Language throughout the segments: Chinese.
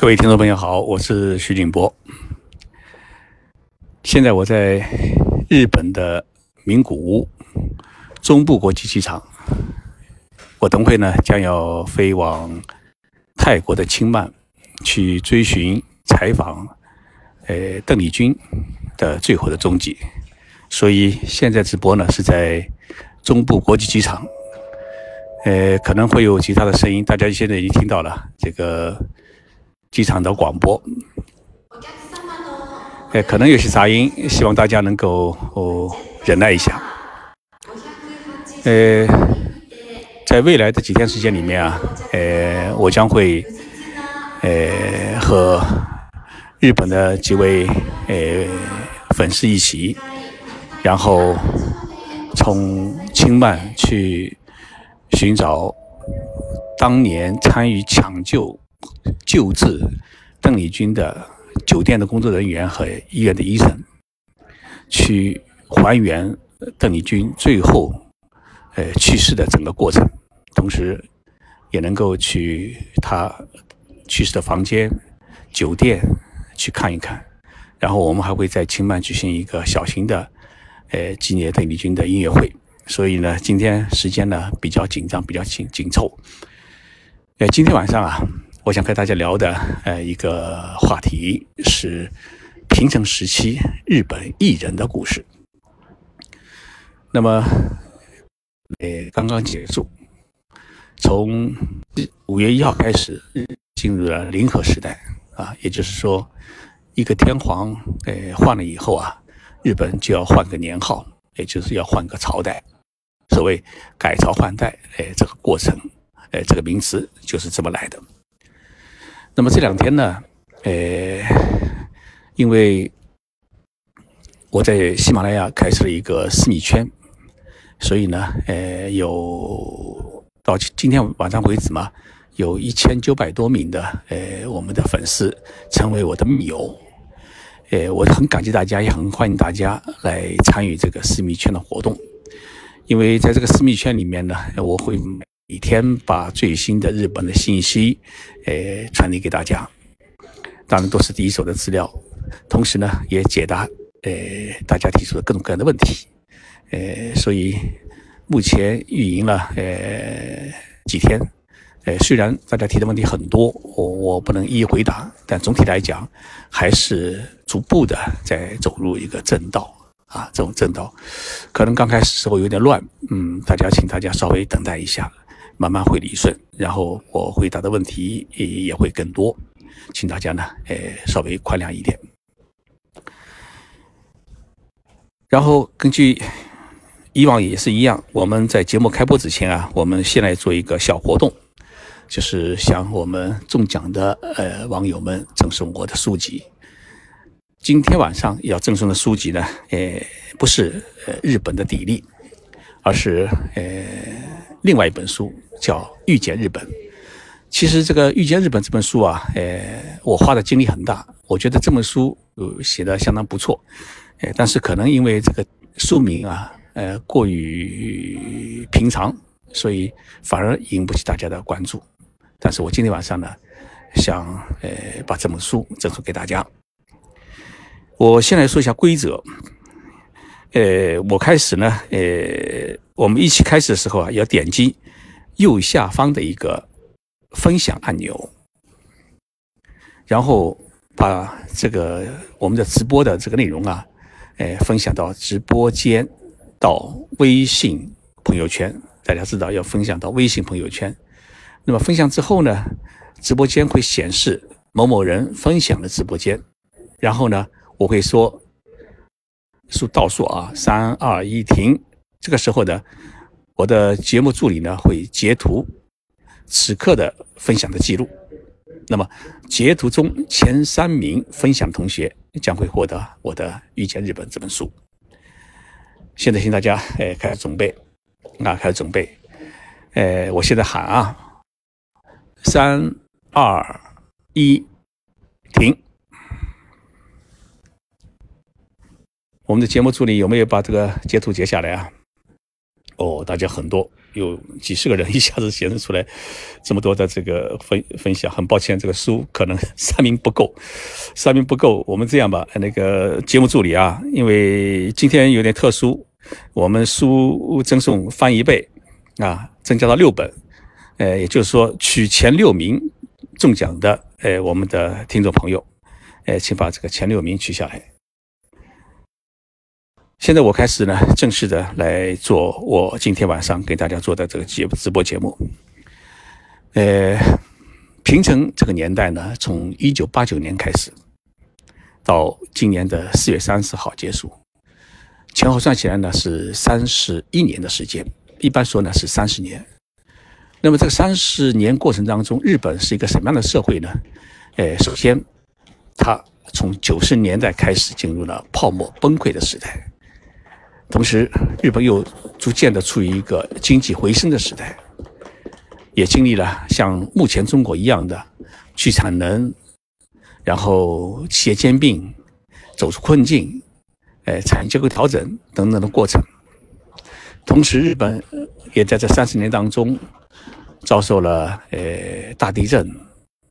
各位听众朋友好，我是徐景波。现在我在日本的名古屋中部国际机场，我等会呢将要飞往泰国的清迈去追寻采访，呃，邓丽君的最后的踪迹。所以现在直播呢是在中部国际机场，呃，可能会有其他的声音，大家现在已经听到了这个。机场的广播，哎，可能有些杂音，希望大家能够哦忍耐一下。呃，在未来的几天时间里面啊，呃，我将会呃和日本的几位呃粉丝一起，然后从清迈去寻找当年参与抢救。救治邓丽君的酒店的工作人员和医院的医生，去还原邓丽君最后呃去世的整个过程，同时也能够去她去世的房间、酒店去看一看。然后我们还会在清迈举行一个小型的呃纪念邓丽君的音乐会。所以呢，今天时间呢比较紧张，比较紧紧凑。呃，今天晚上啊。我想跟大家聊的呃一个话题是平成时期日本艺人的故事。那么，呃，刚刚结束，从五月一号开始进入了零和时代啊，也就是说，一个天皇呃换了以后啊，日本就要换个年号，也就是要换个朝代。所谓改朝换代，哎，这个过程，哎，这个名词就是这么来的。那么这两天呢，呃，因为我在喜马拉雅开设了一个私密圈，所以呢，呃，有到今天晚上为止嘛，有一千九百多名的呃我们的粉丝成为我的密友，呃，我很感激大家，也很欢迎大家来参与这个私密圈的活动，因为在这个私密圈里面呢，我会。每天把最新的日本的信息，呃，传递给大家，当然都是第一手的资料，同时呢，也解答呃大家提出的各种各样的问题，呃，所以目前运营了呃几天，呃，虽然大家提的问题很多，我我不能一一回答，但总体来讲，还是逐步的在走入一个正道啊，这种正道，可能刚开始时候有点乱，嗯，大家请大家稍微等待一下。慢慢会理顺，然后我回答的问题也也会更多，请大家呢，呃，稍微宽谅一点。然后根据以往也是一样，我们在节目开播之前啊，我们先来做一个小活动，就是向我们中奖的呃网友们赠送我的书籍。今天晚上要赠送的书籍呢，呃，不是日本的砥砺，而是呃另外一本书。叫《遇见日本》，其实这个《遇见日本》这本书啊，呃，我花的精力很大，我觉得这本书呃写的相当不错，呃，但是可能因为这个书名啊，呃，过于平常，所以反而引不起大家的关注。但是我今天晚上呢，想呃把这本书赠送给大家。我先来说一下规则，呃，我开始呢，呃，我们一起开始的时候啊，要点击。右下方的一个分享按钮，然后把这个我们的直播的这个内容啊，哎，分享到直播间，到微信朋友圈。大家知道要分享到微信朋友圈。那么分享之后呢，直播间会显示某某人分享的直播间，然后呢，我会说数倒数啊，三二一，停。这个时候呢。我的节目助理呢会截图此刻的分享的记录，那么截图中前三名分享同学将会获得我的《遇见日本》这本书。现在请大家哎开始准备，啊开始准备，哎我现在喊啊，三二一，停。我们的节目助理有没有把这个截图截下来啊？哦，大家很多有几十个人一下子显示出来这么多的这个分分享，很抱歉，这个书可能三名不够，三名不够。我们这样吧，那个节目助理啊，因为今天有点特殊，我们书赠送翻一倍啊，增加到六本，呃，也就是说取前六名中奖的，呃，我们的听众朋友，呃，请把这个前六名取下来。现在我开始呢，正式的来做我今天晚上给大家做的这个节直播节目。呃，平成这个年代呢，从一九八九年开始，到今年的四月三十号结束，前后算起来呢是三十一年的时间，一般说呢是三十年。那么这个三十年过程当中，日本是一个什么样的社会呢？呃，首先，它从九十年代开始进入了泡沫崩溃的时代。同时，日本又逐渐的处于一个经济回升的时代，也经历了像目前中国一样的去产能，然后企业兼并、走出困境、呃产业结构调整等等的过程。同时，日本也在这三十年当中遭受了呃大地震、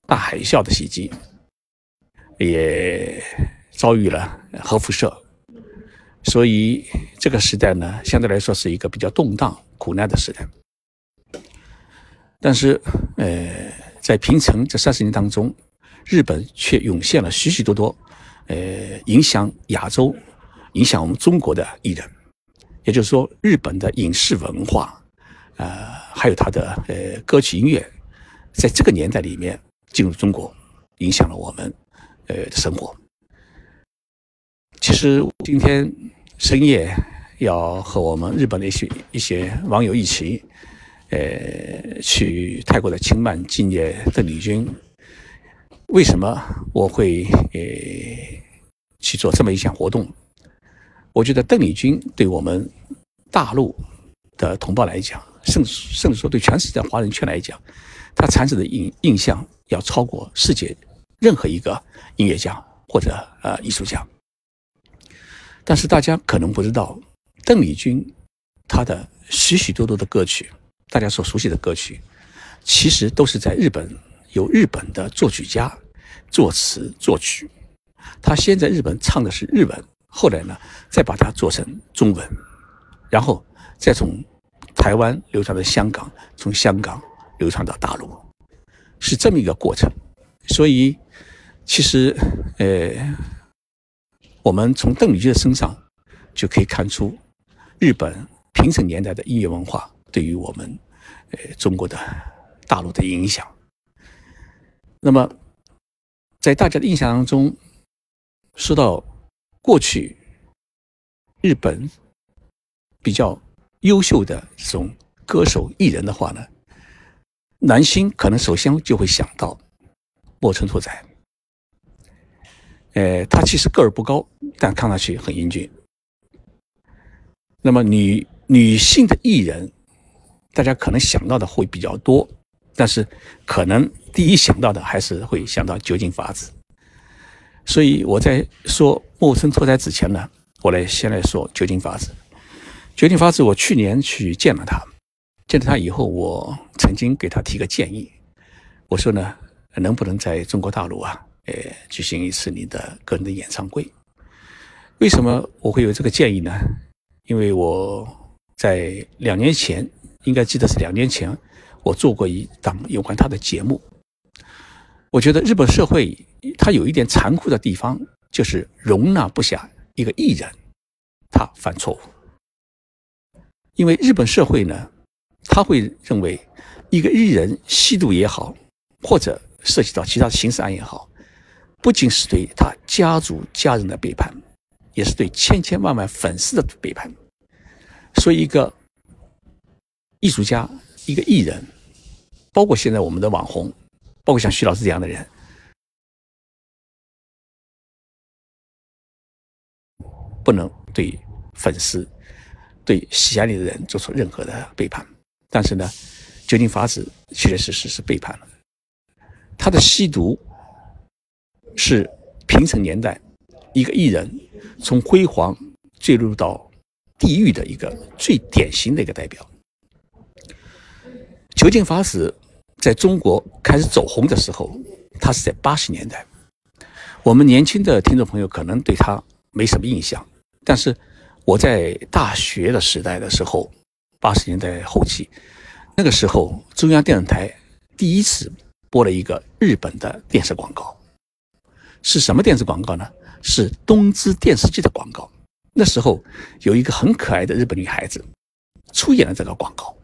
大海啸的袭击，也遭遇了核辐射。所以这个时代呢，相对来说是一个比较动荡、苦难的时代。但是，呃，在平成这三十年当中，日本却涌现了许许多多，呃，影响亚洲、影响我们中国的艺人。也就是说，日本的影视文化，呃，还有它的呃歌曲音乐，在这个年代里面进入中国，影响了我们呃的生活。其实今天深夜要和我们日本的一些一些网友一起，呃，去泰国的清迈纪念邓丽君。为什么我会呃去做这么一项活动？我觉得邓丽君对我们大陆的同胞来讲，甚至甚至说对全世界华人圈来讲，她产生的印印象要超过世界任何一个音乐家或者呃艺术家。但是大家可能不知道，邓丽君她的许许多多的歌曲，大家所熟悉的歌曲，其实都是在日本由日本的作曲家作词作曲。他先在日本唱的是日文，后来呢，再把它做成中文，然后再从台湾流传到香港，从香港流传到大陆，是这么一个过程。所以，其实，呃。我们从邓丽君的身上就可以看出，日本平成年代的音乐文化对于我们，呃，中国的大陆的影响。那么，在大家的印象当中，说到过去日本比较优秀的这种歌手艺人的话呢，男星可能首先就会想到木村拓哉。呃，他其实个儿不高，但看上去很英俊。那么女女性的艺人，大家可能想到的会比较多，但是可能第一想到的还是会想到酒井法子。所以我在说木村拓哉之前呢，我来先来说酒井法子。酒井法子，我去年去见了他，见了他以后，我曾经给他提个建议，我说呢，能不能在中国大陆啊？呃，举行一次你的个人的演唱会。为什么我会有这个建议呢？因为我在两年前，应该记得是两年前，我做过一档有关他的节目。我觉得日本社会它有一点残酷的地方，就是容纳不下一个艺人他犯错误。因为日本社会呢，他会认为一个艺人吸毒也好，或者涉及到其他刑事案也好。不仅是对他家族家人的背叛，也是对千千万万粉丝的背叛。所以，一个艺术家、一个艺人，包括现在我们的网红，包括像徐老师这样的人，不能对粉丝、对喜爱你的人做出任何的背叛。但是呢，酒井法子确确实实是背叛了他的吸毒。是平成年代一个艺人从辉煌坠入到地狱的一个最典型的一个代表。囚禁法子在中国开始走红的时候，他是在八十年代。我们年轻的听众朋友可能对他没什么印象，但是我在大学的时代的时候，八十年代后期，那个时候中央电视台第一次播了一个日本的电视广告，是什么电视广告呢？是东芝电视机的广告。那时候有一个很可爱的日本女孩子出演了这个广告，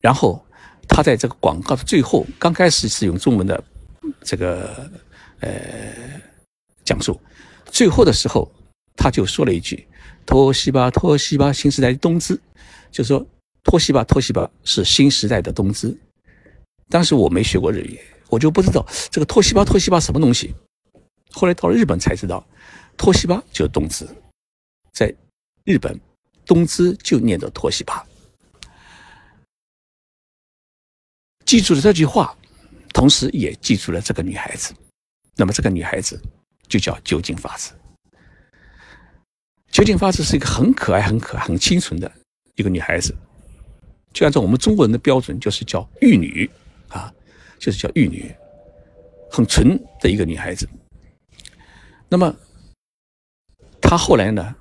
然后她在这个广告的最后，刚开始是用中文的这个呃讲述，最后的时候她就说了一句“托西巴，托西巴，新时代的东芝”，就说“托西巴，托西巴是新时代的东芝”。当时我没学过日语，我就不知道这个“托西巴，托西巴”什么东西。后来到了日本才知道，“托西巴”就是东芝。在日本，东芝就念着托西巴。记住了这句话，同时也记住了这个女孩子。那么这个女孩子就叫酒井法子。酒井法子是一个很可爱、很可爱、很清纯的一个女孩子，就按照我们中国人的标准，就是叫玉女啊，就是叫玉女，很纯的一个女孩子。那么他后来呢？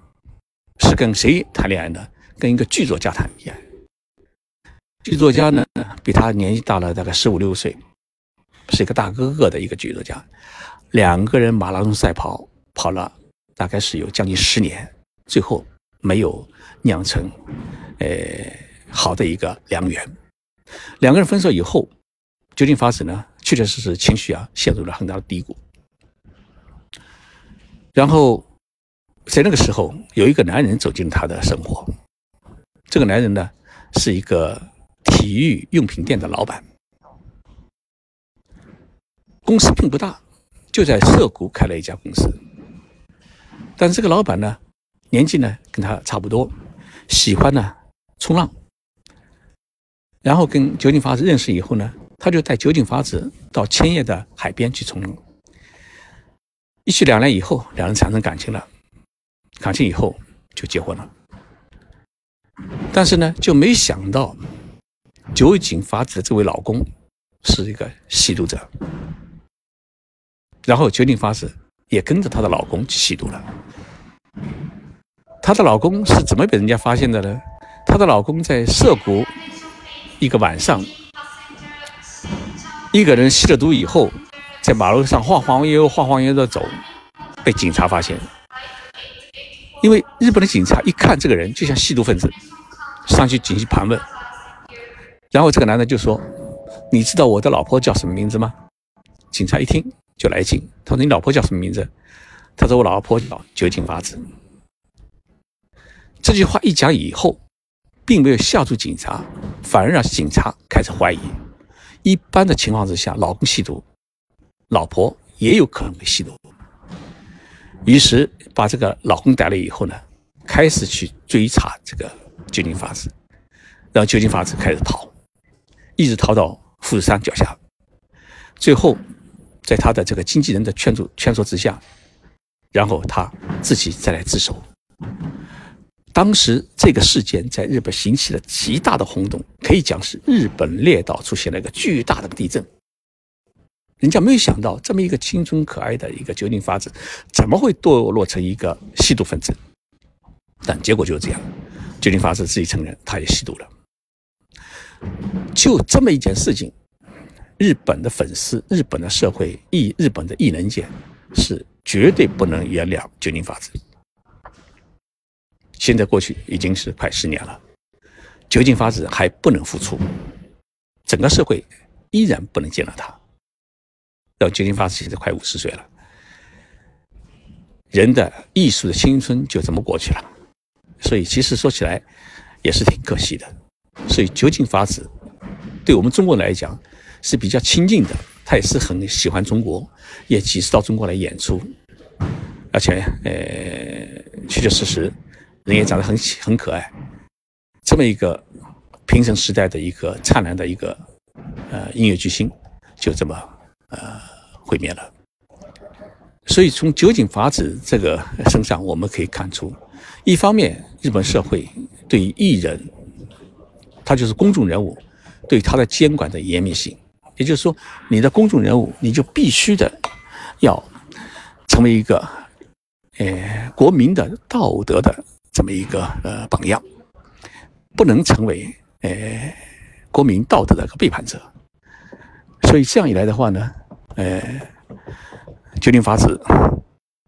是跟谁谈恋爱呢？跟一个剧作家谈恋爱。剧作家呢，比他年纪大了大概十五六岁，是一个大哥哥的一个剧作家。两个人马拉松赛跑跑了，大概是有将近十年，最后没有酿成，呃，好的一个良缘。两个人分手以后，究竟发生呢？确确实实情绪啊，陷入了很大的低谷。然后。在那个时候，有一个男人走进他的生活。这个男人呢，是一个体育用品店的老板，公司并不大，就在涩谷开了一家公司。但是这个老板呢，年纪呢跟他差不多，喜欢呢冲浪。然后跟酒井法子认识以后呢，他就带酒井法子到千叶的海边去冲浪。一去两年以后，两人产生感情了。感情以后就结婚了，但是呢，就没想到酒井法子的这位老公是一个吸毒者，然后酒井法子也跟着她的老公去吸毒了。她的老公是怎么被人家发现的呢？她的老公在涩谷一个晚上，一个人吸了毒以后，在马路上晃晃悠悠、晃晃悠悠的走，被警察发现。因为日本的警察一看这个人就像吸毒分子，上去进行盘问，然后这个男的就说：“你知道我的老婆叫什么名字吗？”警察一听就来劲，他说：“你老婆叫什么名字？”他说：“我老婆叫酒井法子。”这句话一讲以后，并没有吓住警察，反而让警察开始怀疑。一般的情况之下，老公吸毒，老婆也有可能被吸毒。于是把这个老公逮了以后呢，开始去追查这个酒井法子，让酒井法子开始逃，一直逃到富士山脚下，最后在他的这个经纪人的劝阻劝说之下，然后他自己再来自首。当时这个事件在日本引起了极大的轰动，可以讲是日本列岛出现了一个巨大的地震。人家没有想到，这么一个青春可爱的一个酒井法子，怎么会堕落成一个吸毒分子？但结果就是这样，酒井法子自己承认，他也吸毒了。就这么一件事情，日本的粉丝、日本的社会、艺日本的艺能界是绝对不能原谅酒井法子。现在过去已经是快十年了，酒井法子还不能复出，整个社会依然不能接纳他。到酒井法子现在快五十岁了，人的艺术的青春就这么过去了，所以其实说起来也是挺可惜的。所以酒井法子对我们中国人来讲是比较亲近的，他也是很喜欢中国，也几次到中国来演出，而且呃确确实实人也长得很很可爱，这么一个平成时代的一个灿烂的一个呃音乐巨星，就这么呃。毁灭了，所以从酒井法子这个身上，我们可以看出，一方面，日本社会对于艺人，他就是公众人物，对他的监管的严密性，也就是说，你的公众人物，你就必须的要成为一个，呃，国民的道德的这么一个呃榜样，不能成为呃国民道德的一个背叛者。所以这样一来的话呢，呃，九令法子，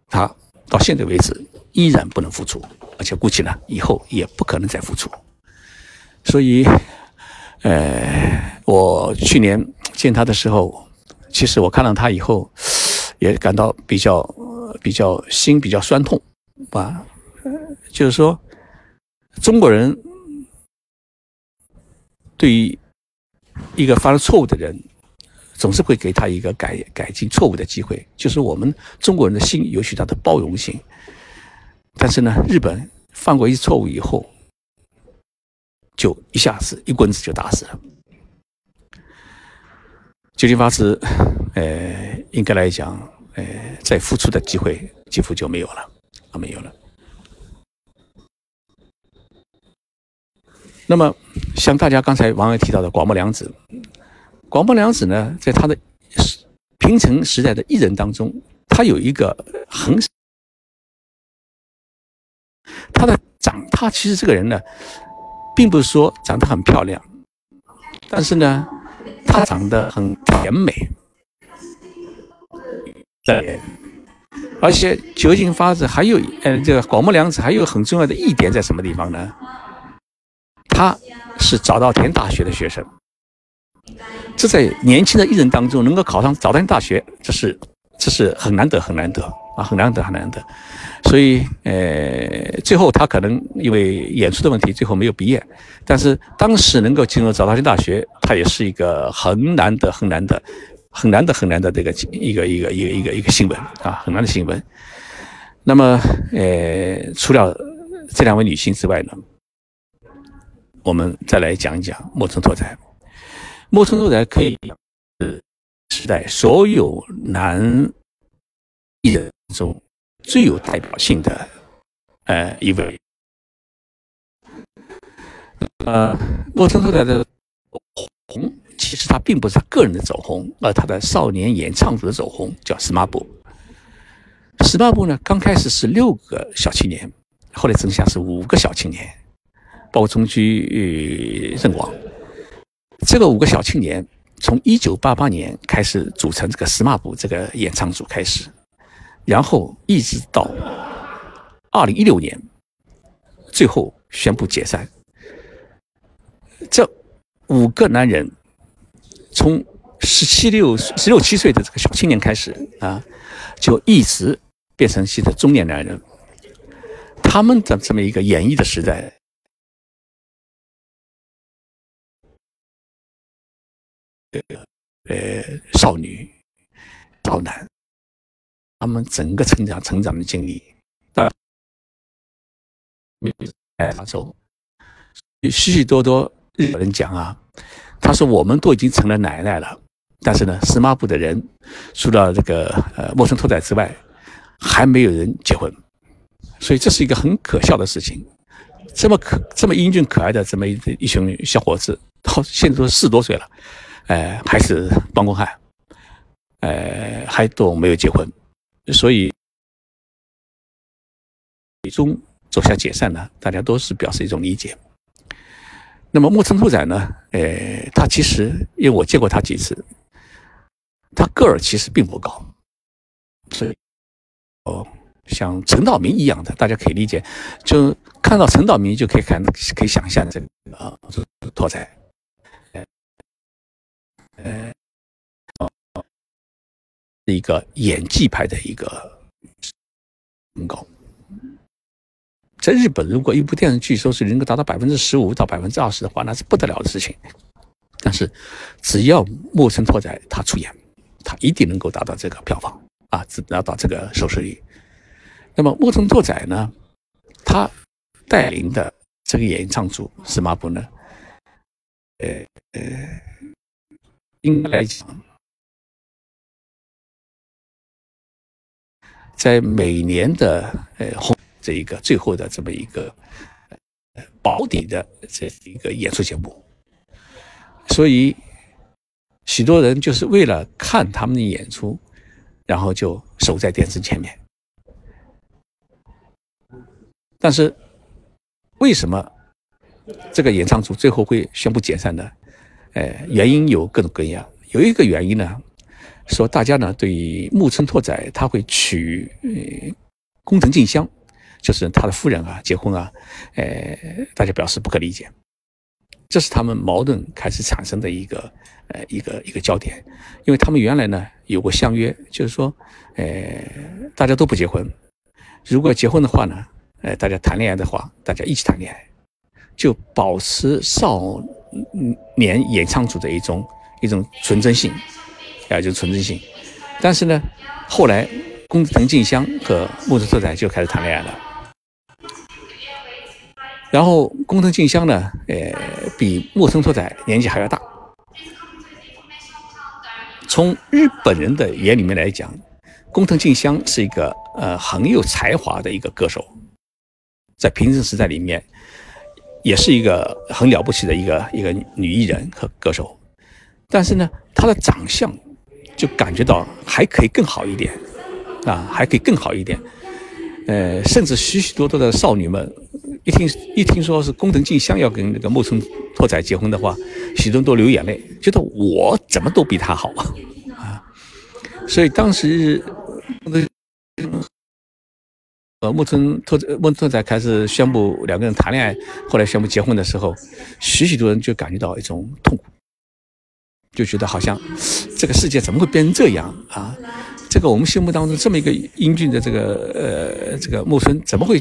他到现在为止依然不能复出，而且估计呢以后也不可能再复出。所以，呃，我去年见他的时候，其实我看到他以后，也感到比较比较心比较酸痛，啊，就是说，中国人对于一个犯了错误的人。总是会给他一个改改进错误的机会，就是我们中国人的心有许大的包容性。但是呢，日本犯过一次错误以后，就一下子一棍子就打死了。九金法师，呃，应该来讲，呃，再复出的机会几乎就没有了，啊，没有了。那么，像大家刚才王爷提到的广末凉子。广末凉子呢，在他的平成时代的艺人当中，他有一个很，他的长，他其实这个人呢，并不是说长得很漂亮，但是呢，他长得很甜美，对，而且酒井法子还有，呃，这个广末凉子还有很重要的一点在什么地方呢？他是早稻田大学的学生。这在年轻的艺人当中能够考上早稻田大学，这是这是很难得很难得啊，很难得很难得。所以，呃，最后他可能因为演出的问题，最后没有毕业。但是当时能够进入早稻田大学，他也是一个很难得很难得、很难得很难得的一个一个一个一个一个一个新闻啊，很难的新闻。那么，呃，除了这两位女性之外呢，我们再来讲一讲莫村拓哉。木村拓哉可以是时代所有男艺人中最有代表性的呃一位。呃，木村拓哉的红，其实他并不是他个人的走红，而他的少年演唱组的走红，叫 SMAP。SMAP 呢，刚开始是六个小青年，后来增加是五个小青年，包括中居正广。这个五个小青年从一九八八年开始组成这个 SMAP 这个演唱组开始，然后一直到二零一六年，最后宣布解散。这五个男人从十七六十六七岁的这个小青年开始啊，就一直变成现在中年男人。他们的这么一个演绎的时代。呃，少女、少男，他们整个成长、成长的经历，啊，哎，他说，许许多多日本人讲啊，他说我们都已经成了奶奶了，但是呢，司马部的人除了这个呃陌生拓仔之外，还没有人结婚，所以这是一个很可笑的事情。这么可、这么英俊可爱的这么一一群小伙子，到现在都四十多岁了。呃，还是帮工汉，呃，还都没有结婚，所以最终走向解散呢，大家都是表示一种理解。那么木村拓哉呢？呃，他其实因为我见过他几次，他个儿其实并不高，所以哦，像陈道明一样的，大家可以理解，就看到陈道明就可以看，可以想象这个啊，拓哉。呃，一个演技派的一个很高，在日本，如果一部电视剧收视率能够达到百分之十五到百分之二十的话，那是不得了的事情。但是，只要木村拓哉他出演，他一定能够达到这个票房啊，只达到这个收视率。那么，木村拓哉呢，他带领的这个演唱组是嘛不呢？呃呃。应该来讲，在每年的呃红这一个最后的这么一个保底的这一个演出节目。所以许多人就是为了看他们的演出，然后就守在电视前面。但是为什么这个演唱组最后会宣布解散呢？呃，原因有各种各样。有一个原因呢，说大家呢对木村拓哉他会娶呃工藤静香，就是他的夫人啊结婚啊，呃，大家表示不可理解。这是他们矛盾开始产生的一个呃一个一个焦点，因为他们原来呢有过相约，就是说，呃，大家都不结婚，如果结婚的话呢，呃，大家谈恋爱的话，大家一起谈恋爱，就保持少。年演唱组的一种一种纯真性，啊，就是纯真性。但是呢，后来工藤静香和木村拓哉就开始谈恋爱了。然后工藤静香呢，呃，比木村拓哉年纪还要大。从日本人的眼里面来讲，工藤静香是一个呃很有才华的一个歌手，在平成时代里面。也是一个很了不起的一个一个女艺人和歌手，但是呢，她的长相就感觉到还可以更好一点，啊，还可以更好一点，呃，甚至许许多多的少女们一听一听说是工藤静香要跟那个木村拓哉结婚的话，许多人都流眼泪，觉得我怎么都比她好啊，所以当时木村拓木村拓哉开始宣布两个人谈恋爱，后来宣布结婚的时候，许许多人就感觉到一种痛苦，就觉得好像这个世界怎么会变成这样啊？这个我们心目当中这么一个英俊的这个呃这个木村，怎么会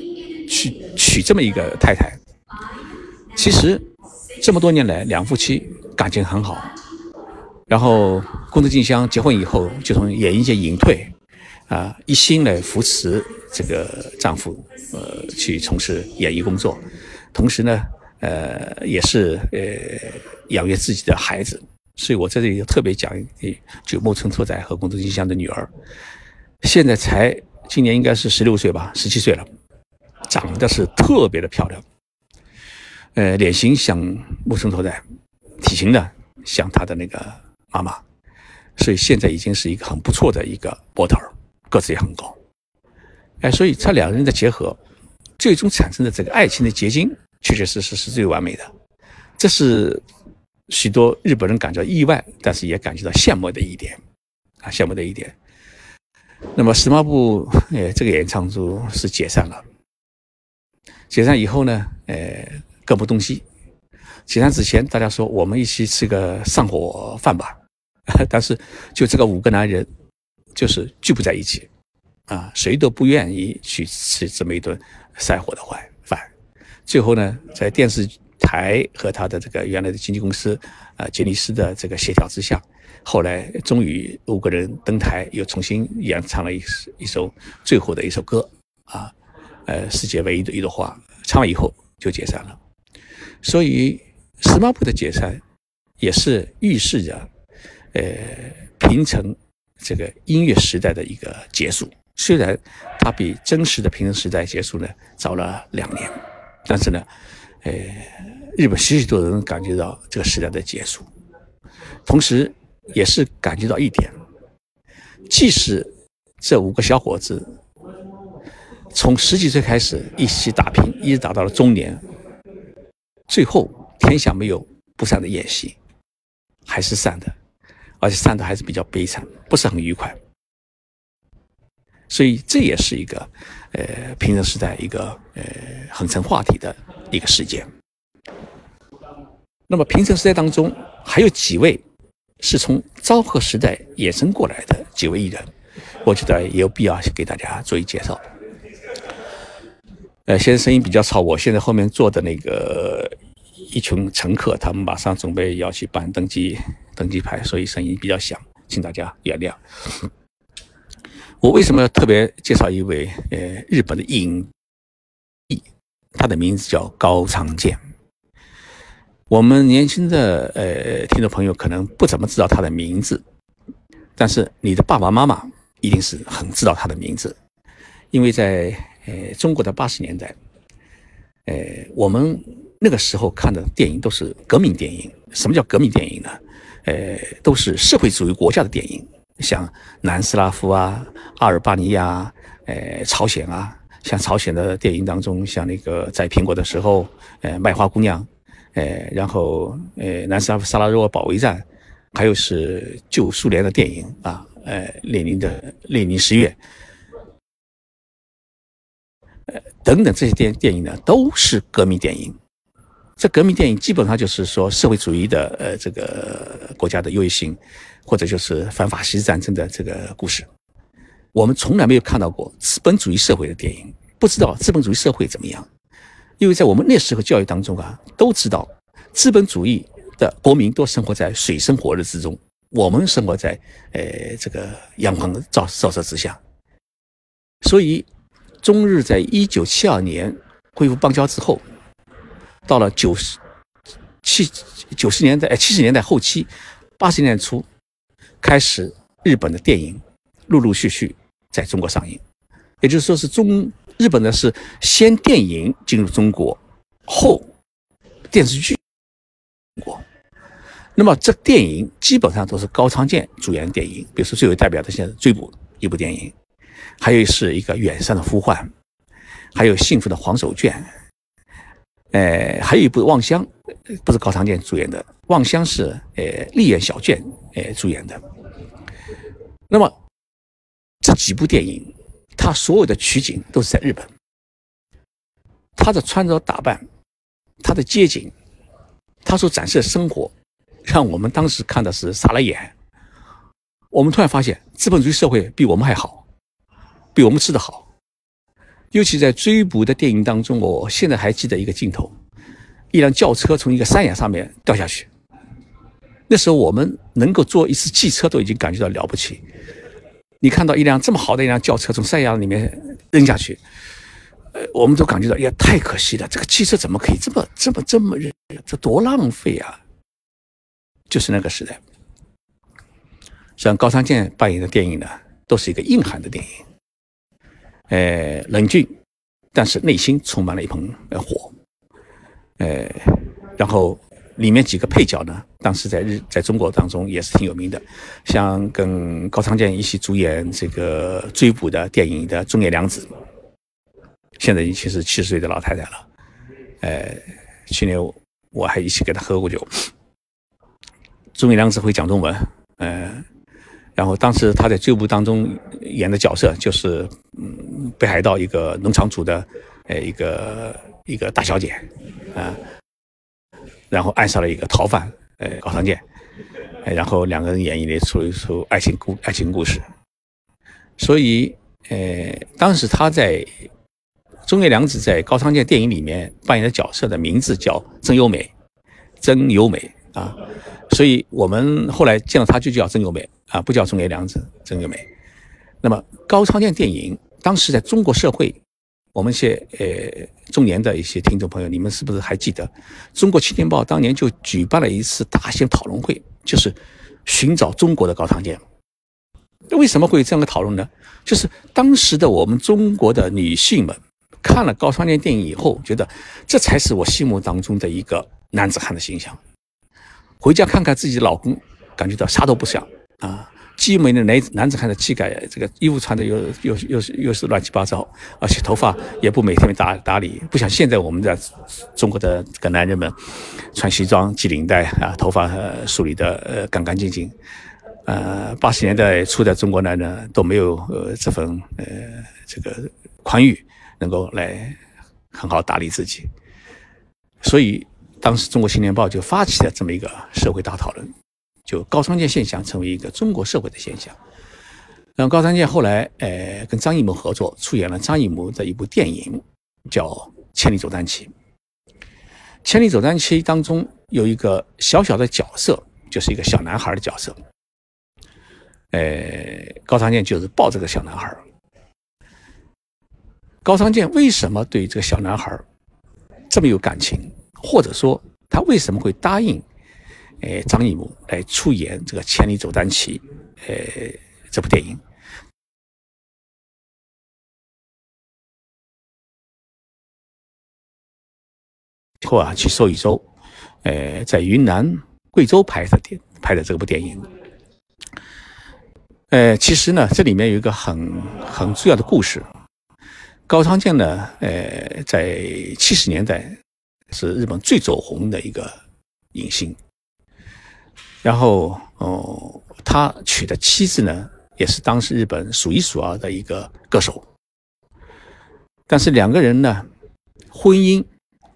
去娶这么一个太太？其实这么多年来，两夫妻感情很好，然后宫藤静香结婚以后就从演艺界隐退。啊，一心来扶持这个丈夫，呃，去从事演艺工作，同时呢，呃，也是呃养育自己的孩子。所以我在这里特别讲，就木村拓哉和宫藤静香的女儿，现在才今年应该是十六岁吧，十七岁了，长得是特别的漂亮，呃，脸型像木村拓哉，体型呢像他的那个妈妈，所以现在已经是一个很不错的一个模特儿。个子也很高，哎，所以他两个人的结合，最终产生的这个爱情的结晶，确确实实是最完美的。这是许多日本人感到意外，但是也感觉到羡慕的一点啊，羡慕的一点。那么时髦部，哎，这个演唱组是解散了。解散以后呢，呃，各不东西。解散之前，大家说我们一起吃个上火饭吧，但是就这个五个男人。就是聚不在一起，啊，谁都不愿意去吃这么一顿散伙的饭饭。最后呢，在电视台和他的这个原来的经纪公司，啊，杰尼斯的这个协调之下，后来终于五个人登台，又重新演唱了一一首最火的一首歌，啊，呃，世界唯一的一朵花。唱完以后就解散了。所以，时髦部的解散也是预示着，呃，平成。这个音乐时代的一个结束，虽然它比真实的平成时代结束呢早了两年，但是呢，呃，日本许许多多人感觉到这个时代的结束，同时也是感觉到一点，即使这五个小伙子从十几岁开始一起打拼，一直打到了中年，最后天下没有不散的宴席，还是散的。而且散的还是比较悲惨，不是很愉快，所以这也是一个，呃，平成时代一个呃很成话题的一个事件。那么平成时代当中还有几位是从昭和时代衍生过来的几位艺人，我觉得也有必要给大家做一介绍。呃，现在声音比较吵，我现在后面坐的那个一群乘客，他们马上准备要去办登机。登机牌，所以声音比较响，请大家原谅。我为什么要特别介绍一位呃日本的影帝？他的名字叫高仓健。我们年轻的呃听众朋友可能不怎么知道他的名字，但是你的爸爸妈妈一定是很知道他的名字，因为在呃，中国的八十年代，呃，我们那个时候看的电影都是革命电影。什么叫革命电影呢？呃，都是社会主义国家的电影，像南斯拉夫啊、阿尔巴尼亚、呃、朝鲜啊。像朝鲜的电影当中，像那个在苹果的时候，呃，卖花姑娘，呃，然后呃，南斯拉夫萨拉热窝保卫战，还有是旧苏联的电影啊，呃，列宁的列宁十月，呃，等等这些电电影呢，都是革命电影。这革命电影基本上就是说社会主义的呃这个国家的优越性，或者就是反法西斯战争的这个故事。我们从来没有看到过资本主义社会的电影，不知道资本主义社会怎么样。因为在我们那时候教育当中啊，都知道资本主义的国民都生活在水深火热之中，我们生活在呃这个阳光照照射之下。所以，中日在一九七二年恢复邦交之后，到了九十七九十年代哎七十年代后期，八十年代初开始日本的电影陆陆续续。在中国上映，也就是说是中日本呢是先电影进入中国，后电视剧国。那么这电影基本上都是高仓健主演的电影，比如说最为代表的现在《追捕》一部电影，还有是一个《远山的呼唤》，还有《幸福的黄手绢》，呃，还有一部《望乡》，不是高仓健主演的，《望乡》是呃立眼小卷呃主演的。那么。这几部电影，他所有的取景都是在日本。他的穿着打扮，他的街景，他所展示的生活，让我们当时看的是傻了眼。我们突然发现，资本主义社会比我们还好，比我们吃的好。尤其在追捕的电影当中，我现在还记得一个镜头：一辆轿车从一个山崖上面掉下去。那时候我们能够坐一次汽车都已经感觉到了不起。你看到一辆这么好的一辆轿车从山崖里面扔下去，呃，我们都感觉到，呀，太可惜了！这个汽车怎么可以这么、这么、这么扔？这多浪费啊！就是那个时代，像高仓健扮演的电影呢，都是一个硬汉的电影，呃，冷峻，但是内心充满了一盆呃火，呃，然后。里面几个配角呢？当时在日在中国当中也是挺有名的，像跟高仓健一起主演这个追捕的电影的中野良子，现在已经是七十岁的老太太了。呃，去年我还一起跟她喝过酒。中野良子会讲中文，呃，然后当时她在追捕当中演的角色就是嗯北海道一个农场主的呃一个一个大小姐，啊。然后爱上了一个逃犯，呃，高仓健，然后两个人演绎了出一出爱情故爱情故事。所以，呃，当时他在中野良子在高仓健电影里面扮演的角色的名字叫曾优美，曾优美啊。所以我们后来见到他就叫曾优美啊，不叫中野良子，曾优美。那么高仓健电影当时在中国社会。我们一些呃中年的一些听众朋友，你们是不是还记得《中国青年报》当年就举办了一次大型讨论会，就是寻找中国的高仓健。那为什么会有这样的讨论呢？就是当时的我们中国的女性们看了高仓健电影以后，觉得这才是我心目当中的一个男子汉的形象。回家看看自己的老公，感觉到啥都不像啊。既没的男男子汉的气概，这个衣服穿的又又又是又是乱七八糟，而且头发也不每天打打理，不像现在我们的中国的这个男人们，穿西装系领带啊，头发梳理的呃干干净净。呃，八十年代初的中国男人都没有呃这份呃这个宽裕，能够来很好打理自己。所以当时《中国青年报》就发起了这么一个社会大讨论。就高仓健现象成为一个中国社会的现象。然后高仓健后来，呃，跟张艺谋合作，出演了张艺谋的一部电影，叫《千里走单骑》。《千里走单骑》当中有一个小小的角色，就是一个小男孩的角色。呃，高仓健就是抱这个小男孩。高仓健为什么对这个小男孩这么有感情？或者说他为什么会答应？哎，张艺谋来出演这个《千里走单骑》。哎，这部电影。后啊，去搜一搜，呃，在云南、贵州拍的电拍的这部电影。哎，其实呢，这里面有一个很很重要的故事。高仓健呢，呃，在七十年代是日本最走红的一个影星。然后，哦，他娶的妻子呢，也是当时日本数一数二的一个歌手。但是两个人呢，婚姻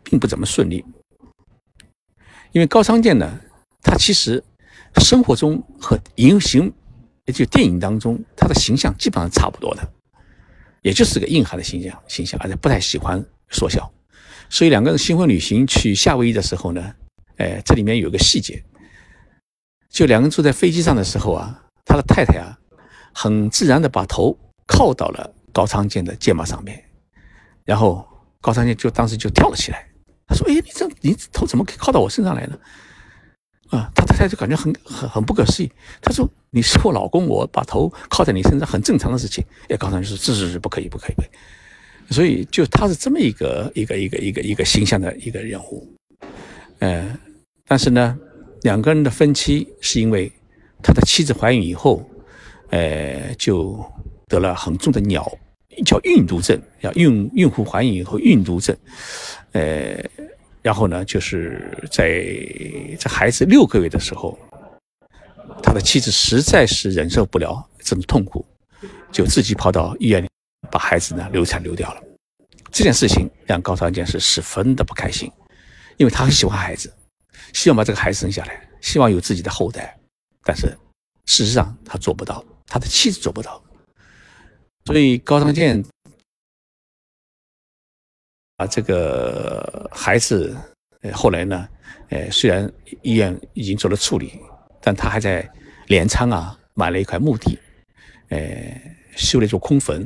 并不怎么顺利，因为高仓健呢，他其实生活中和影形。就电影当中，他的形象基本上差不多的，也就是个硬汉的形象形象，而且不太喜欢说笑。所以两个人新婚旅行去夏威夷的时候呢，哎，这里面有个细节，就两个人坐在飞机上的时候啊，他的太太啊，很自然的把头靠到了高仓健的肩膀上面，然后高仓健就当时就跳了起来，他说：“哎，你这你头怎么可以靠到我身上来呢？”啊，他太太就感觉很很很不可思议。他说：“你是我老公，我把头靠在你身上，很正常的事情。”哎，高仓健说：“这是是不可以，不可以，不可以。”所以，就他是这么一个一个一个一个一个形象的一个人物。嗯，但是呢，两个人的分歧是因为他的妻子怀孕以后，呃，就得了很重的鸟叫孕毒症，叫孕孕妇怀孕以后孕毒症，呃。然后呢，就是在这孩子六个月的时候，他的妻子实在是忍受不了这种痛苦，就自己跑到医院里把孩子呢流产流掉了。这件事情让高仓健是十分的不开心，因为他很喜欢孩子，希望把这个孩子生下来，希望有自己的后代。但是事实上他做不到，他的妻子做不到，所以高仓健。啊，这个孩子，呃，后来呢，呃，虽然医院已经做了处理，但他还在镰仓啊买了一块墓地，呃，修了一座空坟，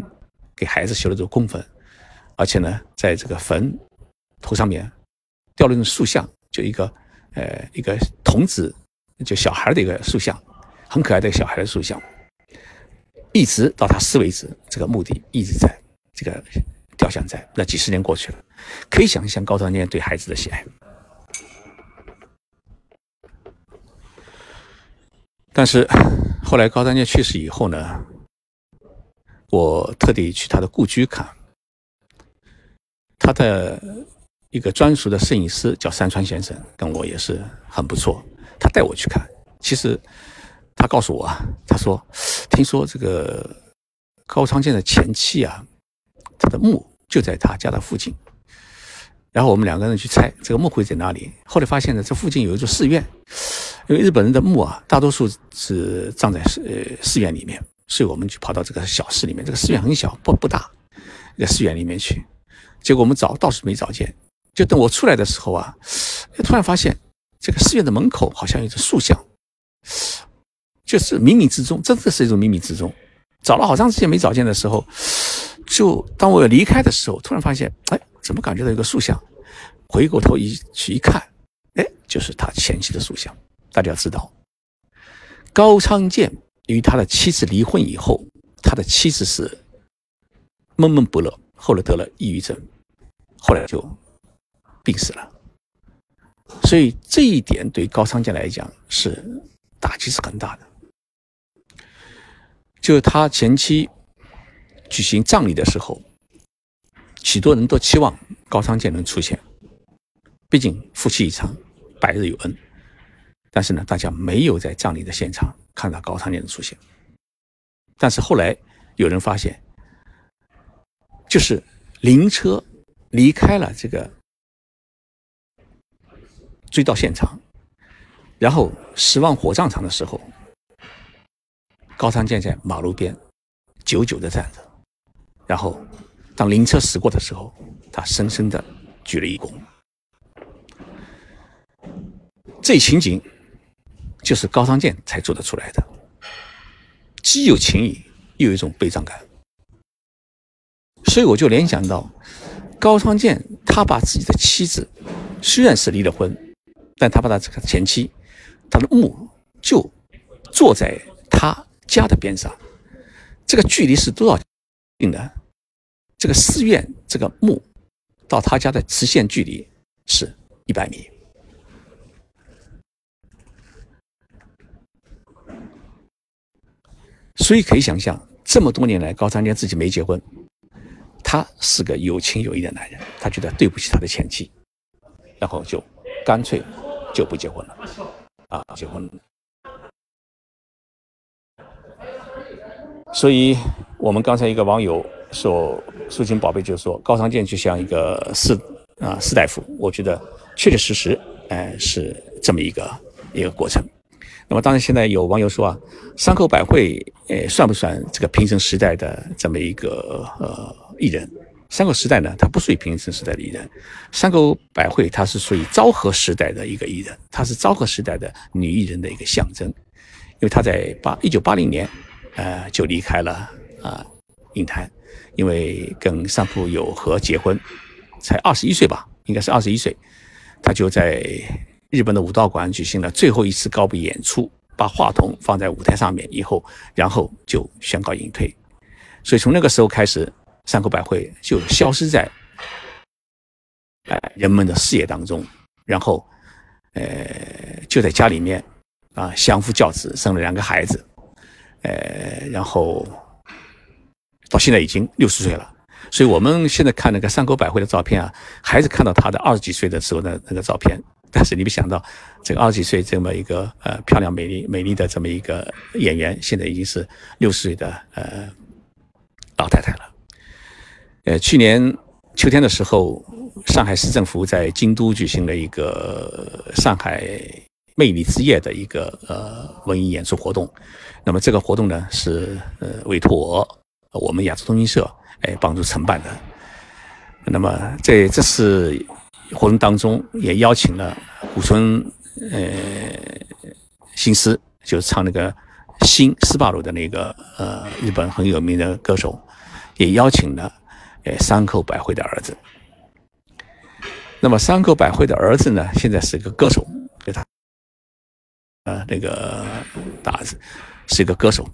给孩子修了一座空坟，而且呢，在这个坟头上面雕了一种塑像，就一个呃一个童子，就小孩的一个塑像，很可爱的小孩的塑像，一直到他死为止，这个墓地一直在这个。雕像在那几十年过去了，可以想象高仓健对孩子的喜爱。但是后来高仓健去世以后呢，我特地去他的故居看，他的一个专属的摄影师叫山川先生，跟我也是很不错。他带我去看，其实他告诉我啊，他说听说这个高仓健的前妻啊。他的墓就在他家的附近，然后我们两个人去猜这个墓会在哪里。后来发现呢，这附近有一座寺院，因为日本人的墓啊，大多数是葬在寺呃寺院里面，所以我们就跑到这个小寺里面。这个寺院很小，不不大，在寺院里面去。结果我们找倒是没找见，就等我出来的时候啊，突然发现这个寺院的门口好像有只塑像，就是冥冥之中，真的是一种冥冥之中。找了好长时间没找见的时候。就当我离开的时候，突然发现，哎，怎么感觉到一个塑像？回过头一去一看，哎，就是他前妻的塑像。大家要知道，高昌健与他的妻子离婚以后，他的妻子是闷闷不乐，后来得了抑郁症，后来就病死了。所以这一点对高仓健来讲是打击是很大的。就他前期。举行葬礼的时候，许多人都期望高仓健能出现，毕竟夫妻一场，百日有恩。但是呢，大家没有在葬礼的现场看到高仓健的出现。但是后来有人发现，就是灵车离开了这个追到现场，然后驶往火葬场的时候，高仓健在马路边久久的站着。然后，当灵车驶过的时候，他深深的鞠了一躬。这情景就是高仓健才做得出来的，既有情谊，又有一种悲伤感。所以我就联想到，高仓健他把自己的妻子，虽然是离了婚，但他把他这个前妻，他的墓就坐在他家的边上，这个距离是多少？定的，这个寺院这个墓到他家的直线距离是一百米。所以可以想象，这么多年来，高仓健自己没结婚，他是个有情有义的男人，他觉得对不起他的前妻，然后就干脆就不结婚了，啊，结婚。所以，我们刚才一个网友说，苏秦宝贝就说高仓健就像一个士啊士大夫，我觉得确确实实，哎，是这么一个一个过程。那么，当然，现在有网友说啊，山口百惠，呃，算不算这个平成时代的这么一个呃艺人？山口时代呢，它不属于平成时代的艺人，山口百惠它是属于昭和时代的一个艺人，她是昭和时代的女艺人的一个象征，因为她在八一九八零年，呃，就离开了啊影坛，因为跟上浦友和结婚，才二十一岁吧，应该是二十一岁，她就在。日本的武道馆举行了最后一次告别演出，把话筒放在舞台上面以后，然后就宣告隐退。所以从那个时候开始，山口百惠就消失在哎人们的视野当中。然后，呃，就在家里面啊相夫教子，生了两个孩子，呃，然后到现在已经六十岁了。所以我们现在看那个山口百惠的照片啊，还是看到她的二十几岁的时候的那个照片。但是你没想到，这个二十几岁这么一个呃漂亮美丽美丽的这么一个演员，现在已经是六十岁的呃老太太了。呃，去年秋天的时候，上海市政府在京都举行了一个上海魅力之夜的一个呃文艺演出活动。那么这个活动呢，是呃委托我们亚洲通讯社哎帮助承办的。那么在这次。活动当中也邀请了古村呃新司，就是唱那个《新斯巴鲁》的那个呃日本很有名的歌手，也邀请了哎山口百惠的儿子。那么山口百惠的儿子呢，现在是个歌手，给他呃那个大儿子是一个歌手。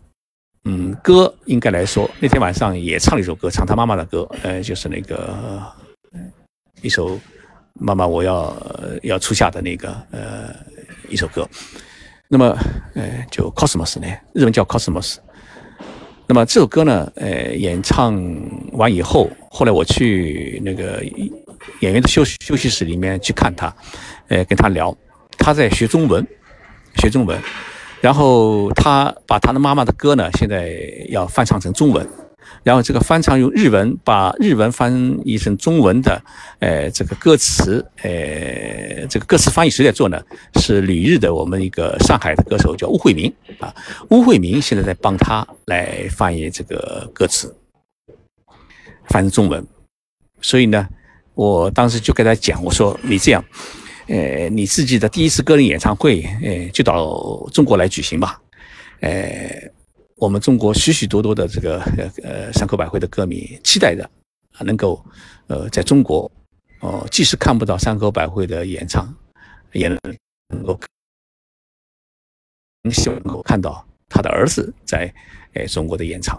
嗯，歌应该来说那天晚上也唱了一首歌，唱他妈妈的歌，呃，就是那个一首。妈妈，我要要出嫁的那个呃一首歌，那么呃就 Cosmos 呢，日文叫 Cosmos。那么这首歌呢，呃演唱完以后，后来我去那个演员的休休息室里面去看他，呃跟他聊，他在学中文，学中文，然后他把他的妈妈的歌呢，现在要翻唱成中文。然后这个翻唱用日文，把日文翻译成中文的，呃，这个歌词，呃，这个歌词翻译谁在做呢？是旅日的我们一个上海的歌手叫吴慧明啊，吴慧明现在在帮他来翻译这个歌词，翻译中文。所以呢，我当时就跟他讲，我说你这样，呃，你自己的第一次个人演唱会，呃，就到中国来举行吧，呃。我们中国许许多多的这个呃山口百惠的歌迷期待着，能够呃在中国哦，即使看不到山口百惠的演唱，也能够希望能够看到他的儿子在呃中国的演唱。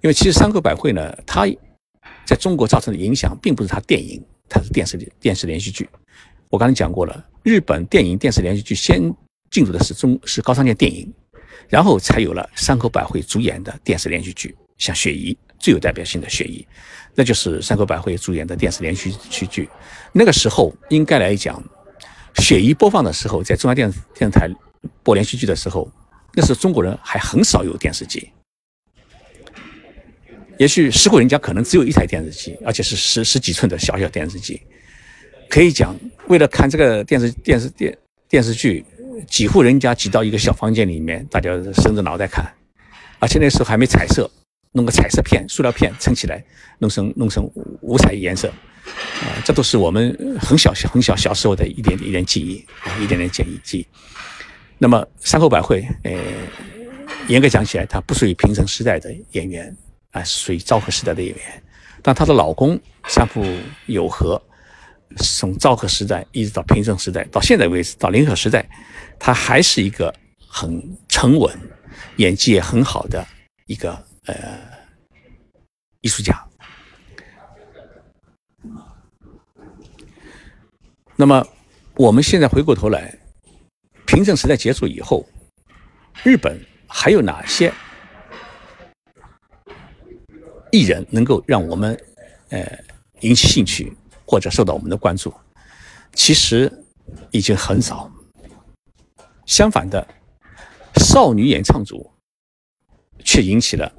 因为其实山口百惠呢，他在中国造成的影响，并不是他电影，他是电视电视连续剧。我刚才讲过了，日本电影电视连续剧先进入的是中是高仓健电影。然后才有了山口百惠主演的电视连续剧，像《雪姨》最有代表性的《雪姨》，那就是山口百惠主演的电视连续剧。那个时候应该来讲，《雪姨》播放的时候，在中央电视电视台播连续剧的时候，那时候中国人还很少有电视机，也许十户人家可能只有一台电视机，而且是十十几寸的小小电视机。可以讲，为了看这个电视电视电电视剧。几户人家挤到一个小房间里面，大家伸着脑袋看，而且那时候还没彩色，弄个彩色片、塑料片撑起来，弄成弄成五彩颜色，啊，这都是我们很小很小小时候的一点一点记忆啊，一点点记忆记忆。那么山口百惠，呃，严格讲起来，她不属于平成时代的演员啊，属于昭和时代的演员，但她的老公相浦友和。从昭和时代一直到平成时代，到现在为止，到临和时代，他还是一个很沉稳、演技也很好的一个呃艺术家。那么我们现在回过头来，平成时代结束以后，日本还有哪些艺人能够让我们呃引起兴趣或者受到我们的关注？其实已经很少。相反的，少女演唱组却引起了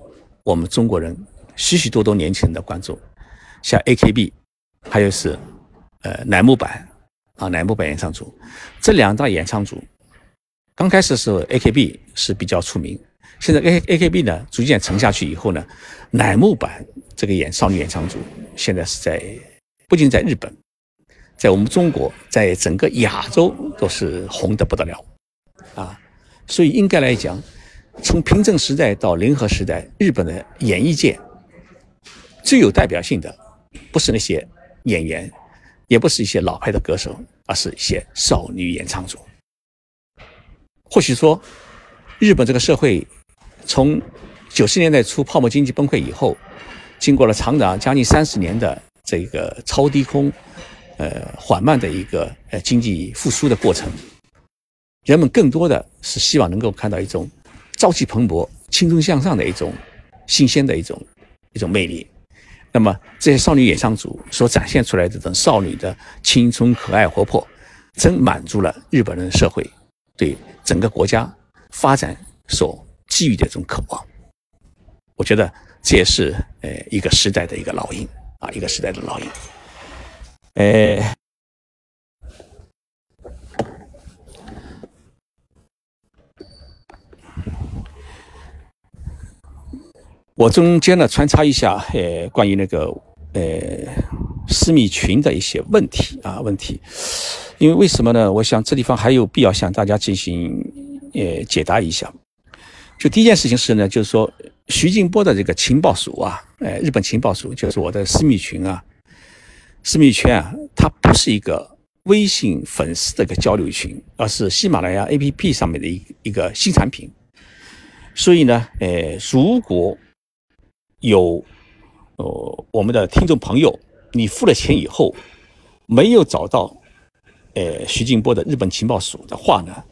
我们中国人许许多多年轻人的关注，像 AKB，还有是呃乃木坂啊乃木坂演唱组这两大演唱组，刚开始时候 AKB 是比较出名，现在 A AKB 呢逐渐沉下去以后呢，乃木坂这个演少女演唱组现在是在不仅在日本。在我们中国，在整个亚洲都是红得不得了，啊，所以应该来讲，从平成时代到联合时代，日本的演艺界最有代表性的，不是那些演员，也不是一些老派的歌手，而是一些少女演唱组。或许说，日本这个社会从九十年代初泡沫经济崩溃以后，经过了长达将近三十年的这个超低空。呃，缓慢的一个呃经济复苏的过程，人们更多的是希望能够看到一种朝气蓬勃、青春向上的一种新鲜的一种一种魅力。那么这些少女演唱组所展现出来的这种少女的青春、可爱、活泼，真满足了日本人社会对整个国家发展所寄予的这种渴望。我觉得这也是呃一个时代的一个烙印啊，一个时代的烙印。哎，我中间呢穿插一下，呃，关于那个呃私密群的一些问题啊问题，因为为什么呢？我想这地方还有必要向大家进行呃解答一下。就第一件事情是呢，就是说徐静波的这个情报署啊，呃，日本情报署就是我的私密群啊。私密圈啊，它不是一个微信粉丝的一个交流群，而是喜马拉雅 APP 上面的一一个新产品。所以呢，呃，如果有呃我们的听众朋友，你付了钱以后没有找到呃徐静波的日本情报署的话呢，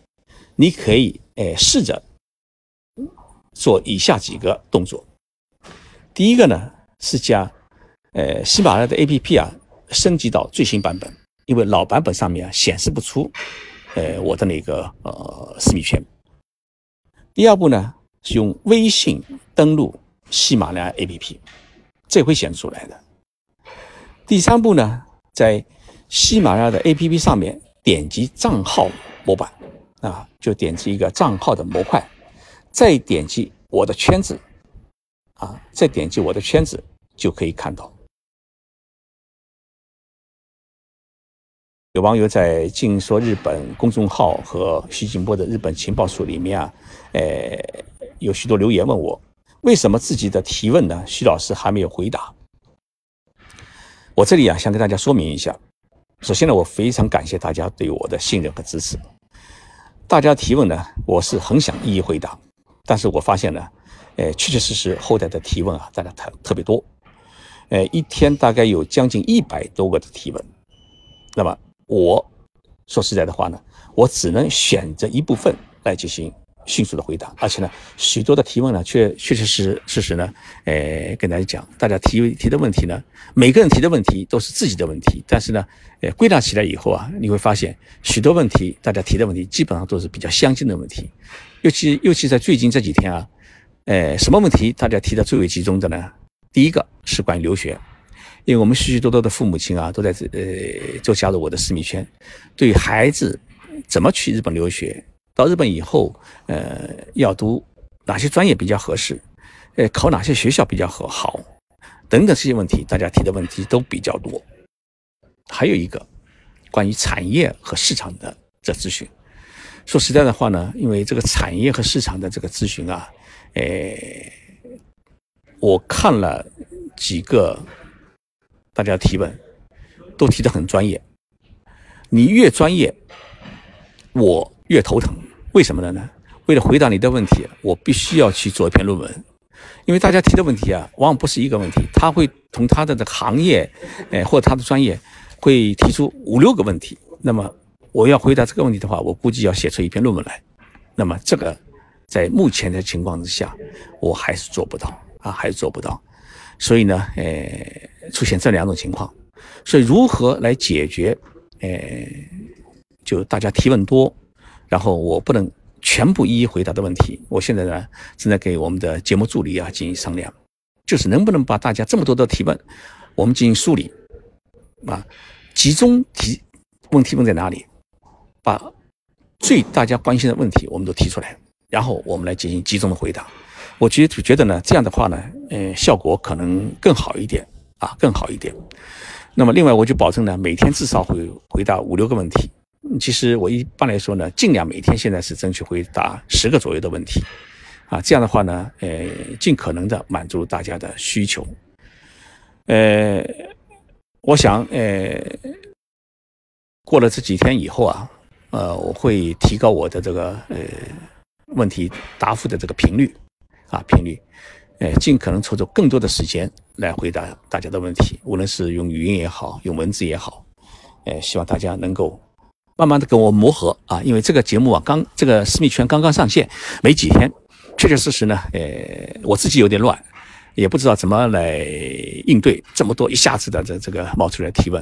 你可以呃试着做以下几个动作。第一个呢是将呃喜马拉雅的 APP 啊。升级到最新版本，因为老版本上面啊显示不出，呃，我的那个呃私密圈。第二步呢是用微信登录喜马拉雅 APP，这会显示出来的。第三步呢，在喜马拉雅的 APP 上面点击账号模板啊，就点击一个账号的模块，再点击我的圈子啊，再点击我的圈子就可以看到。有网友在“静说日本”公众号和徐静波的日本情报署里面啊，呃，有许多留言问我，为什么自己的提问呢？徐老师还没有回答。我这里啊，想跟大家说明一下。首先呢，我非常感谢大家对我的信任和支持。大家提问呢，我是很想一一回答，但是我发现呢，呃，确确实实后台的提问啊，大家特特别多，呃，一天大概有将近一百多个的提问，那么。我说实在的话呢，我只能选择一部分来进行迅速的回答，而且呢，许多的提问呢，确确确实事实呢，呃，跟大家讲，大家提提的问题呢，每个人提的问题都是自己的问题，但是呢，呃，归纳起来以后啊，你会发现许多问题，大家提的问题基本上都是比较相近的问题，尤其尤其在最近这几天啊，呃，什么问题大家提的最为集中的呢？第一个是关于留学。因为我们许许多多的父母亲啊，都在这呃，都加入我的私密圈，对孩子怎么去日本留学，到日本以后，呃，要读哪些专业比较合适，呃，考哪些学校比较合，好，等等这些问题，大家提的问题都比较多。还有一个关于产业和市场的这咨询，说实在的话呢，因为这个产业和市场的这个咨询啊，呃，我看了几个。大家提问都提得很专业，你越专业，我越头疼。为什么的？呢？为了回答你的问题，我必须要去做一篇论文，因为大家提的问题啊，往往不是一个问题，他会从他的这行业，哎，或者他的专业，会提出五六个问题，那么我要回答这个问题的话，我估计要写出一篇论文来。那么这个在目前的情况之下，我还是做不到啊，还是做不到。所以呢，呃，出现这两种情况。所以如何来解决？呃，就大家提问多，然后我不能全部一一回答的问题。我现在呢，正在给我们的节目助理啊进行商量，就是能不能把大家这么多的提问，我们进行梳理，啊，集中提问题问在哪里，把最大家关心的问题我们都提出来，然后我们来进行集中的回答。我觉觉得呢，这样的话呢，呃，效果可能更好一点啊，更好一点。那么另外，我就保证呢，每天至少会回答五六个问题。其实我一般来说呢，尽量每天现在是争取回答十个左右的问题，啊，这样的话呢，呃，尽可能的满足大家的需求。呃，我想，呃，过了这几天以后啊，呃，我会提高我的这个呃问题答复的这个频率，啊，频率。呃，尽可能抽出更多的时间来回答大家的问题，无论是用语音也好，用文字也好，呃，希望大家能够慢慢的跟我磨合啊，因为这个节目啊，刚这个私密圈刚刚上线没几天，确确实实呢，呃，我自己有点乱，也不知道怎么来应对这么多一下子的这这个冒出来提问。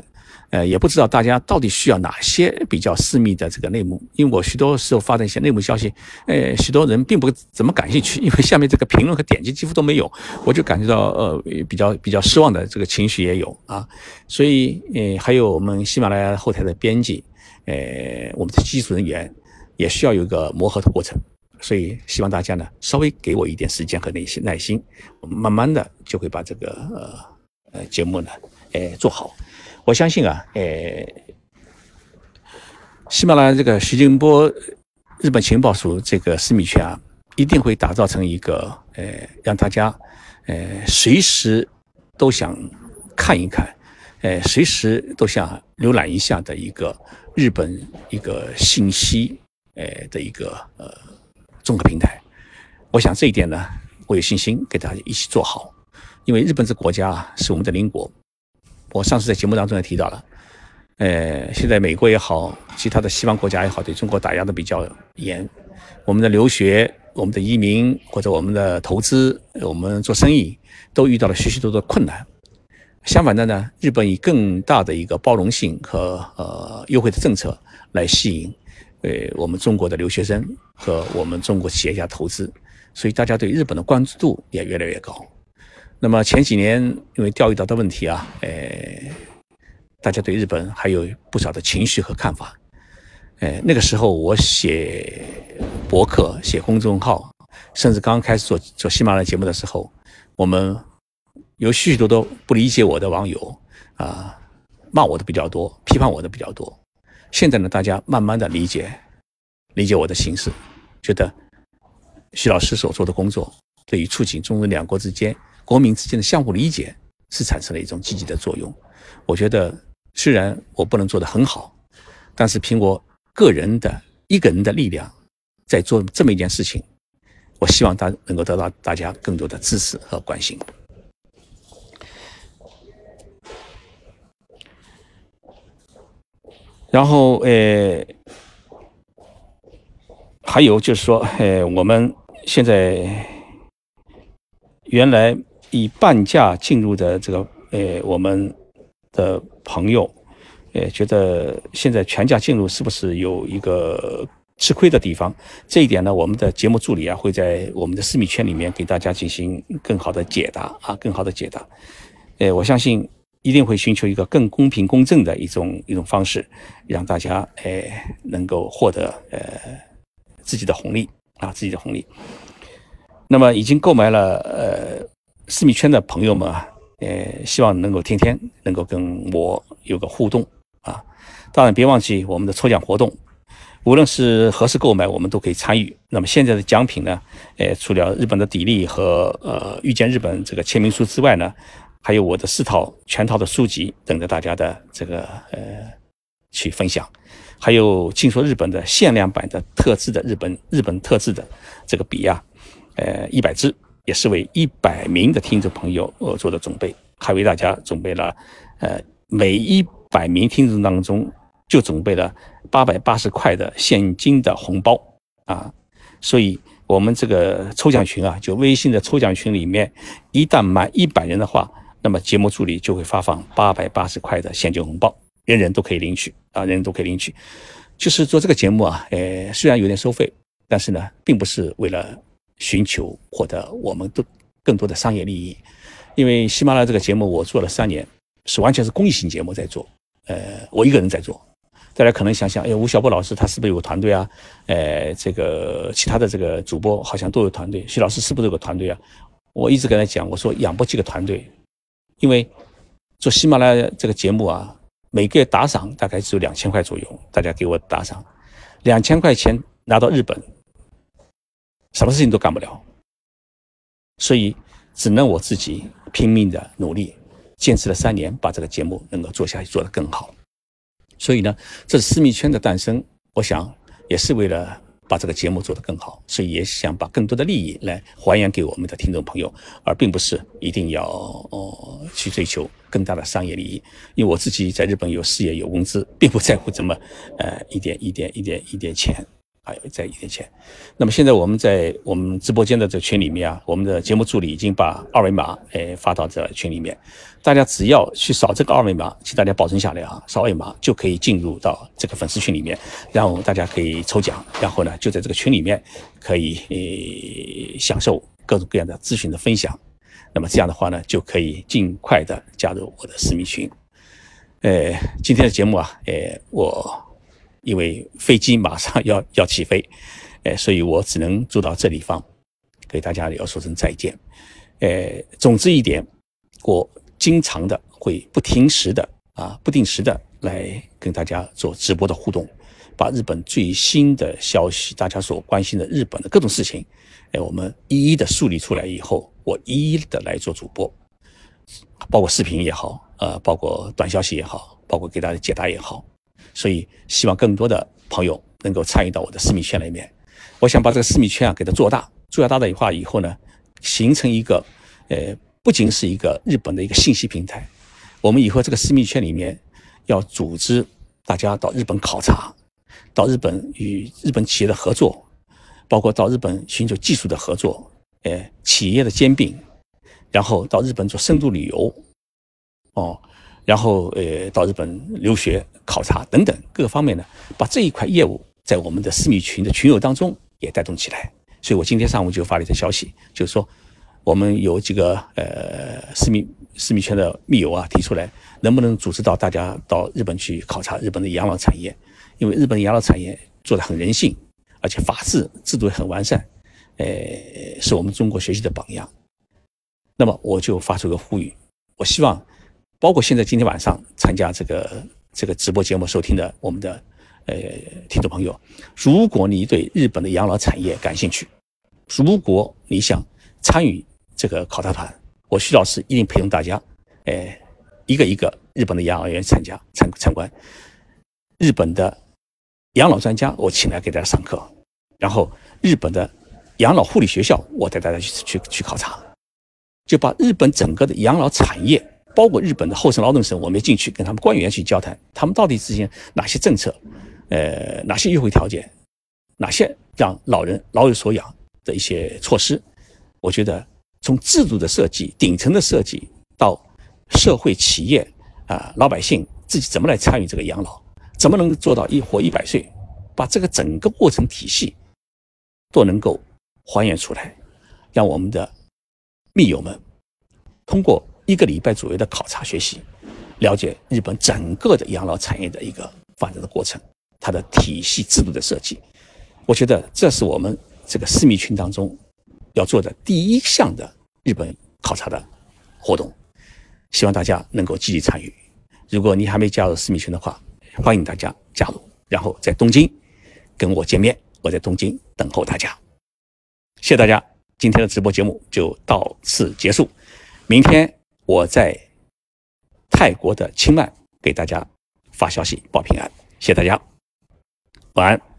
呃，也不知道大家到底需要哪些比较私密的这个内幕，因为我许多时候发的一些内幕消息，呃，许多人并不怎么感兴趣，因为下面这个评论和点击几乎都没有，我就感觉到呃比较比较失望的这个情绪也有啊，所以呃还有我们喜马拉雅后台的编辑，呃我们的技术人员也需要有一个磨合的过程，所以希望大家呢稍微给我一点时间和耐心，耐心，慢慢的就会把这个呃呃节目呢，呃做好。我相信啊，呃，喜马拉雅这个徐静波日本情报署这个私密圈啊，一定会打造成一个呃，让大家呃随时都想看一看，呃，随时都想浏览一下的一个日本一个信息呃的一个呃综合平台。我想这一点呢，我有信心给大家一起做好，因为日本这国家啊是我们的邻国。我上次在节目当中也提到了，呃，现在美国也好，其他的西方国家也好，对中国打压的比较严。我们的留学、我们的移民或者我们的投资、我们做生意，都遇到了许许多多困难。相反的呢，日本以更大的一个包容性和呃优惠的政策来吸引呃我们中国的留学生和我们中国企业家投资，所以大家对日本的关注度也越来越高。那么前几年因为钓鱼岛的问题啊，呃，大家对日本还有不少的情绪和看法。呃，那个时候我写博客、写公众号，甚至刚刚开始做做喜马拉雅节目的时候，我们有许许多多不理解我的网友啊，骂我的比较多，批判我的比较多。现在呢，大家慢慢的理解理解我的形式，觉得徐老师所做的工作对于促进中日两国之间。国民之间的相互理解是产生了一种积极的作用。我觉得，虽然我不能做得很好，但是凭我个人的一个人的力量，在做这么一件事情，我希望大能够得到大家更多的支持和关心。然后，呃，还有就是说，呃，我们现在原来。以半价进入的这个，呃，我们的朋友，呃，觉得现在全价进入是不是有一个吃亏的地方？这一点呢，我们的节目助理啊，会在我们的私密圈里面给大家进行更好的解答啊，更好的解答。呃，我相信一定会寻求一个更公平公正的一种一种方式，让大家呃能够获得呃自己的红利啊，自己的红利。那么已经购买了呃。私密圈的朋友们啊，呃，希望能够天天能够跟我有个互动啊。当然，别忘记我们的抽奖活动，无论是何时购买，我们都可以参与。那么现在的奖品呢，呃，除了日本的砥砺和呃遇见日本这个签名书之外呢，还有我的四套全套的书籍等着大家的这个呃去分享，还有进说日本的限量版的特制的日本日本特制的这个笔呀，呃，一百支。也是为一百名的听众朋友而做的准备，还为大家准备了，呃，每一百名听众当中就准备了八百八十块的现金的红包啊，所以我们这个抽奖群啊，就微信的抽奖群里面，一旦满一百人的话，那么节目助理就会发放八百八十块的现金红包，人人都可以领取啊，人人都可以领取。就是做这个节目啊，呃，虽然有点收费，但是呢，并不是为了寻求获得我们都更多的商业利益，因为喜马拉雅这个节目我做了三年，是完全是公益性节目在做，呃，我一个人在做。大家可能想想，哎，吴晓波老师他是不是有团队啊？呃，这个其他的这个主播好像都有团队，徐老师是不是有个团队啊？我一直跟他讲，我说养不起个团队，因为做喜马拉雅这个节目啊，每个月打赏大概只有两千块左右，大家给我打赏，两千块钱拿到日本，什么事情都干不了，所以只能我自己拼命的努力，坚持了三年，把这个节目能够做下去，做得更好。所以呢，这私密圈的诞生，我想也是为了把这个节目做得更好，所以也想把更多的利益来还原给我们的听众朋友，而并不是一定要哦去追求更大的商业利益。因为我自己在日本有事业有工资，并不在乎怎么呃一点一点一点一点钱。还有在一点钱，那么现在我们在我们直播间的这群里面啊，我们的节目助理已经把二维码诶发到这群里面，大家只要去扫这个二维码，请大家保存下来啊，扫二维码就可以进入到这个粉丝群里面，然后大家可以抽奖，然后呢就在这个群里面可以诶享受各种各样的咨询的分享，那么这样的话呢就可以尽快的加入我的私密群，呃，今天的节目啊，呃，我。因为飞机马上要要起飞，哎，所以我只能做到这地方，给大家要说声再见。呃，总之一点，我经常的会不停时的啊，不定时的来跟大家做直播的互动，把日本最新的消息，大家所关心的日本的各种事情，哎，我们一一的梳理出来以后，我一一的来做主播，包括视频也好，呃，包括短消息也好，包括给大家解答也好。所以，希望更多的朋友能够参与到我的私密圈里面。我想把这个私密圈啊给它做大，做大的话以后呢，形成一个，呃，不仅是一个日本的一个信息平台。我们以后这个私密圈里面要组织大家到日本考察，到日本与日本企业的合作，包括到日本寻求技术的合作，呃，企业的兼并，然后到日本做深度旅游，哦。然后，呃，到日本留学考察等等各方面呢，把这一块业务在我们的私密群的群友当中也带动起来。所以我今天上午就发了一条消息，就是说，我们有几个呃私密私密圈的密友啊提出来，能不能组织到大家到日本去考察日本的养老产业？因为日本的养老产业做的很人性，而且法治制度也很完善，呃，是我们中国学习的榜样。那么我就发出个呼吁，我希望。包括现在今天晚上参加这个这个直播节目收听的我们的呃听众朋友，如果你对日本的养老产业感兴趣，如果你想参与这个考察团，我徐老师一定陪同大家，呃，一个一个日本的养老院参加参参观，日本的养老专家我请来给大家上课，然后日本的养老护理学校我带大家去去去考察，就把日本整个的养老产业。包括日本的厚生劳动省，我们也进去跟他们官员去交谈，他们到底之间哪些政策，呃，哪些优惠条件，哪些让老人老有所养的一些措施，我觉得从制度的设计、顶层的设计到社会企业啊，老百姓自己怎么来参与这个养老，怎么能做到一活一百岁，把这个整个过程体系都能够还原出来，让我们的密友们通过。一个礼拜左右的考察学习，了解日本整个的养老产业的一个发展的过程，它的体系制度的设计，我觉得这是我们这个私密群当中要做的第一项的日本考察的活动，希望大家能够积极参与。如果你还没加入私密群的话，欢迎大家加入，然后在东京跟我见面，我在东京等候大家。谢谢大家，今天的直播节目就到此结束，明天。我在泰国的清迈给大家发消息报平安，谢谢大家，晚安。